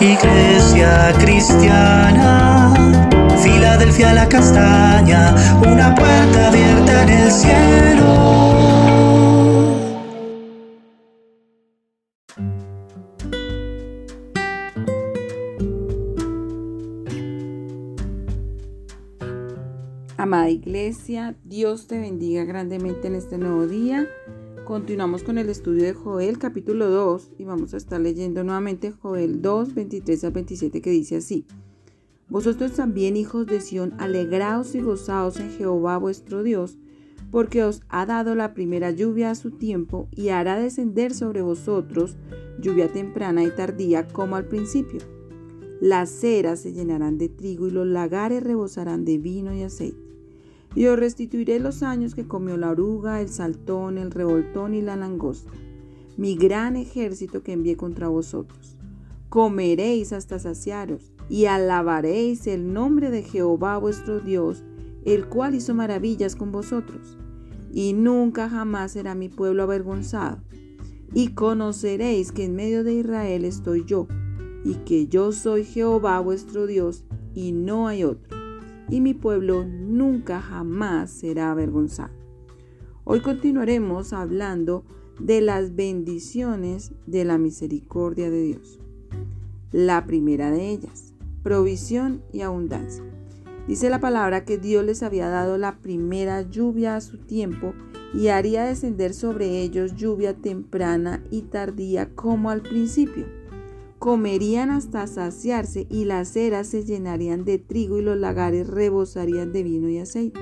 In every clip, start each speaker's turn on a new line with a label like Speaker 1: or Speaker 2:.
Speaker 1: Iglesia cristiana, Filadelfia la castaña, una puerta abierta en el cielo.
Speaker 2: Amada iglesia, Dios te bendiga grandemente en este nuevo día. Continuamos con el estudio de Joel capítulo 2 y vamos a estar leyendo nuevamente Joel 2, 23 al 27 que dice así. Vosotros también, hijos de Sión, alegraos y gozaos en Jehová vuestro Dios, porque os ha dado la primera lluvia a su tiempo y hará descender sobre vosotros lluvia temprana y tardía como al principio. Las ceras se llenarán de trigo y los lagares rebosarán de vino y aceite. Y os restituiré los años que comió la oruga, el saltón, el revoltón y la langosta, mi gran ejército que envié contra vosotros. Comeréis hasta saciaros y alabaréis el nombre de Jehová vuestro Dios, el cual hizo maravillas con vosotros. Y nunca jamás será mi pueblo avergonzado. Y conoceréis que en medio de Israel estoy yo, y que yo soy Jehová vuestro Dios, y no hay otro y mi pueblo nunca jamás será avergonzado. Hoy continuaremos hablando de las bendiciones de la misericordia de Dios. La primera de ellas, provisión y abundancia. Dice la palabra que Dios les había dado la primera lluvia a su tiempo y haría descender sobre ellos lluvia temprana y tardía como al principio comerían hasta saciarse y las eras se llenarían de trigo y los lagares rebosarían de vino y aceite.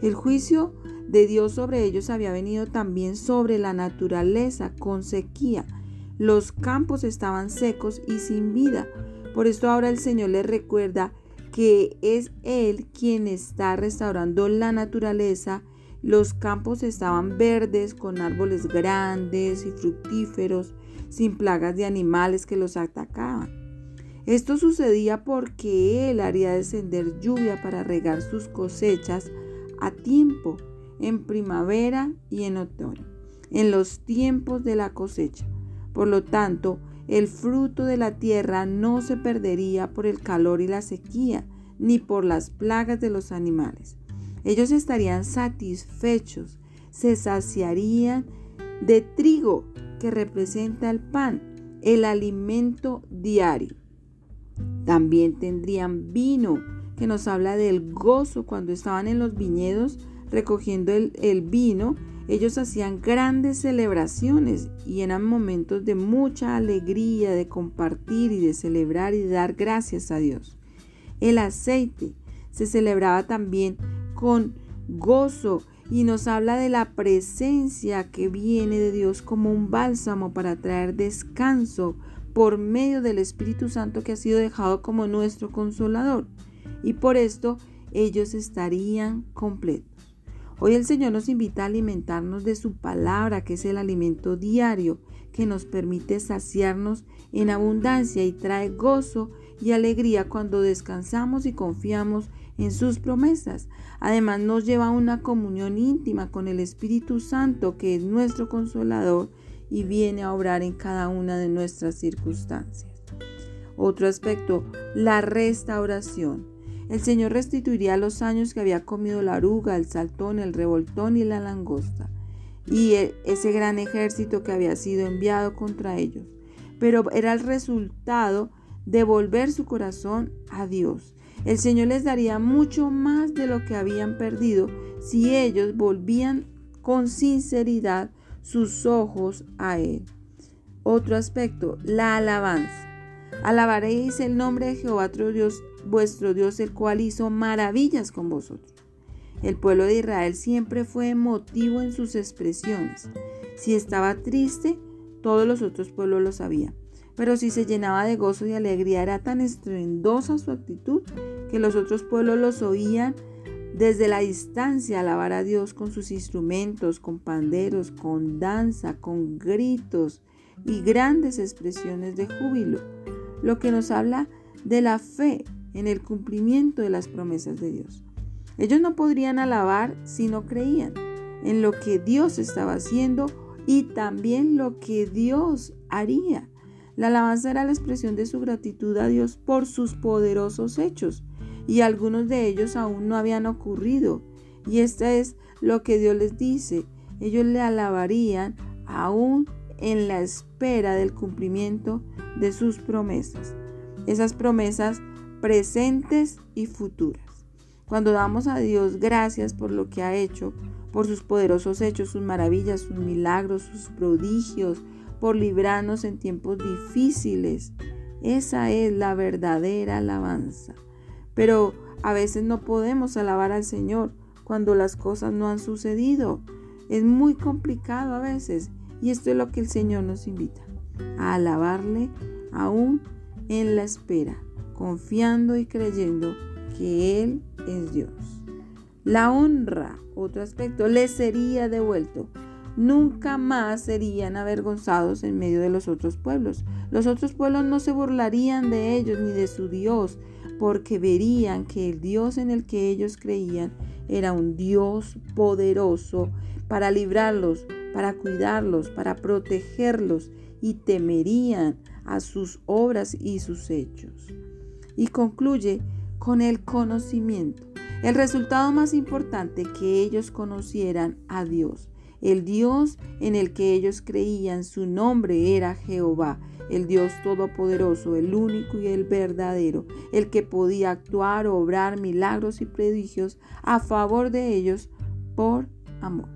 Speaker 2: El juicio de Dios sobre ellos había venido también sobre la naturaleza con sequía. Los campos estaban secos y sin vida. Por esto ahora el Señor les recuerda que es Él quien está restaurando la naturaleza. Los campos estaban verdes con árboles grandes y fructíferos sin plagas de animales que los atacaban. Esto sucedía porque Él haría descender lluvia para regar sus cosechas a tiempo, en primavera y en otoño, en los tiempos de la cosecha. Por lo tanto, el fruto de la tierra no se perdería por el calor y la sequía, ni por las plagas de los animales. Ellos estarían satisfechos, se saciarían de trigo que representa el pan, el alimento diario. También tendrían vino, que nos habla del gozo cuando estaban en los viñedos recogiendo el, vino. Ellos hacían grandes celebraciones y eran momentos de mucha alegría, de compartir y de celebrar y dar gracias a Dios. El aceite se celebraba también con gozo y nos habla de la presencia que viene de Dios como un bálsamo para traer descanso por medio del Espíritu Santo que ha sido dejado como nuestro consolador. Y por esto ellos estarían completos. Hoy el Señor nos invita a alimentarnos de su palabra, que es el alimento diario que nos permite saciarnos en abundancia y trae gozo y alegría cuando descansamos y confiamos en sus promesas. Además nos lleva a una comunión íntima con el Espíritu Santo, que es nuestro consolador y viene a obrar en cada una de nuestras circunstancias. Otro aspecto, la restauración. El Señor restituiría los años que había comido la oruga, el saltón, el revoltón y la langosta, y e, ese gran ejército que había sido enviado contra ellos. Pero era el resultado de volver su corazón a Dios el Señor les daría mucho más de lo que habían perdido si ellos volvían con sinceridad sus ojos a Él. Otro aspecto, la alabanza. Alabaréis el nombre de Jehová Dios, vuestro Dios, el cual hizo maravillas con vosotros. El pueblo de Israel siempre fue emotivo en sus expresiones. Si estaba triste, todos los otros pueblos lo sabían. Pero si se llenaba de gozo y alegría, era tan estruendosa su actitud que los otros pueblos los oían desde la distancia alabar a Dios con sus instrumentos, con panderos, con danza, con gritos y grandes expresiones de júbilo, lo que nos habla de la fe en el cumplimiento de las promesas de Dios. Ellos no podrían alabar si no creían en lo que Dios estaba haciendo y también lo que Dios haría. La alabanza era la expresión de su gratitud a Dios por sus poderosos hechos, y algunos de ellos aún no habían ocurrido. Y esto es lo que Dios les dice. Ellos le alabarían aún en la espera del cumplimiento de sus promesas. Esas promesas presentes y futuras. Cuando damos a Dios gracias por lo que ha hecho, por sus poderosos hechos, sus maravillas, sus milagros, sus prodigios, por librarnos en tiempos difíciles. Esa es la verdadera alabanza. Pero a veces no podemos alabar al Señor cuando las cosas no han sucedido. Es muy complicado a veces y esto es lo que el Señor nos invita, a alabarle aún en la espera, confiando y creyendo que Él es Dios. La honra, otro aspecto, le sería devuelto. Nunca más serían avergonzados en medio de los otros pueblos. Los otros pueblos no se burlarían de ellos ni de su Dios, porque verían que el Dios en el que ellos creían era un Dios poderoso para librarlos, para cuidarlos, para protegerlos y temerían a sus obras y sus hechos. Y concluye con el conocimiento. El resultado más importante que ellos conocieran a Dios. El Dios en el que ellos creían, su nombre era Jehová, el Dios todopoderoso, el único y el verdadero, el que podía actuar, obrar milagros y prodigios a favor de ellos por amor.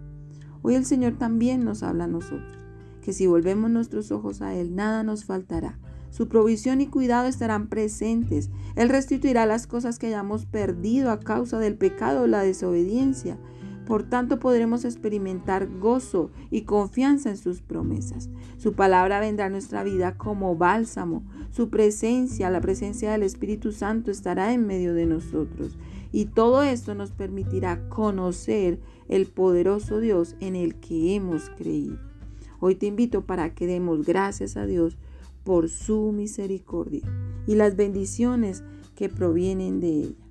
Speaker 2: Hoy el Señor también nos habla a nosotros, que si volvemos nuestros ojos a Él, nada nos faltará. Su provisión y cuidado estarán presentes. Él restituirá las cosas que hayamos perdido a causa del pecado o la desobediencia. Por tanto, podremos experimentar gozo y confianza en sus promesas. Su palabra vendrá a nuestra vida como bálsamo. Su presencia, la presencia del Espíritu Santo estará en medio de nosotros. Y todo esto nos permitirá conocer el poderoso Dios en el que hemos creído. Hoy te invito para que demos gracias a Dios por su misericordia y las bendiciones que provienen de ella.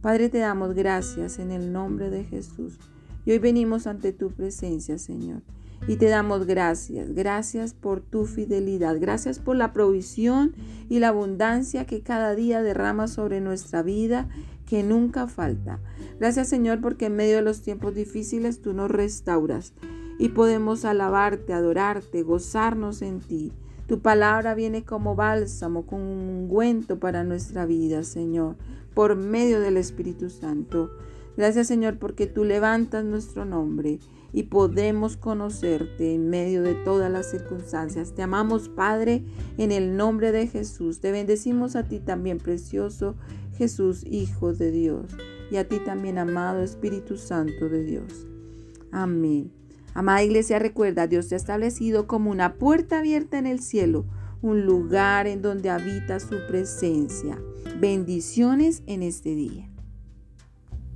Speaker 2: Padre, te damos gracias en el nombre de Jesús. Y hoy venimos ante tu presencia, Señor. Y te damos gracias, gracias por tu fidelidad, gracias por la provisión y la abundancia que cada día derrama sobre nuestra vida, que nunca falta. Gracias Señor porque en medio de los tiempos difíciles tú nos restauras y podemos alabarte, adorarte, gozarnos en ti. Tu palabra viene como bálsamo, con un ungüento para nuestra vida, Señor, por medio del Espíritu Santo. Gracias, Señor, porque tú levantas nuestro nombre y podemos conocerte en medio de todas las circunstancias. Te amamos, Padre, en el nombre de Jesús. Te bendecimos a ti también, precioso Jesús, Hijo de Dios, y a ti también, amado Espíritu Santo de Dios. Amén. Amada iglesia, recuerda, Dios te ha establecido como una puerta abierta en el cielo, un lugar en donde habita su presencia. Bendiciones en este día.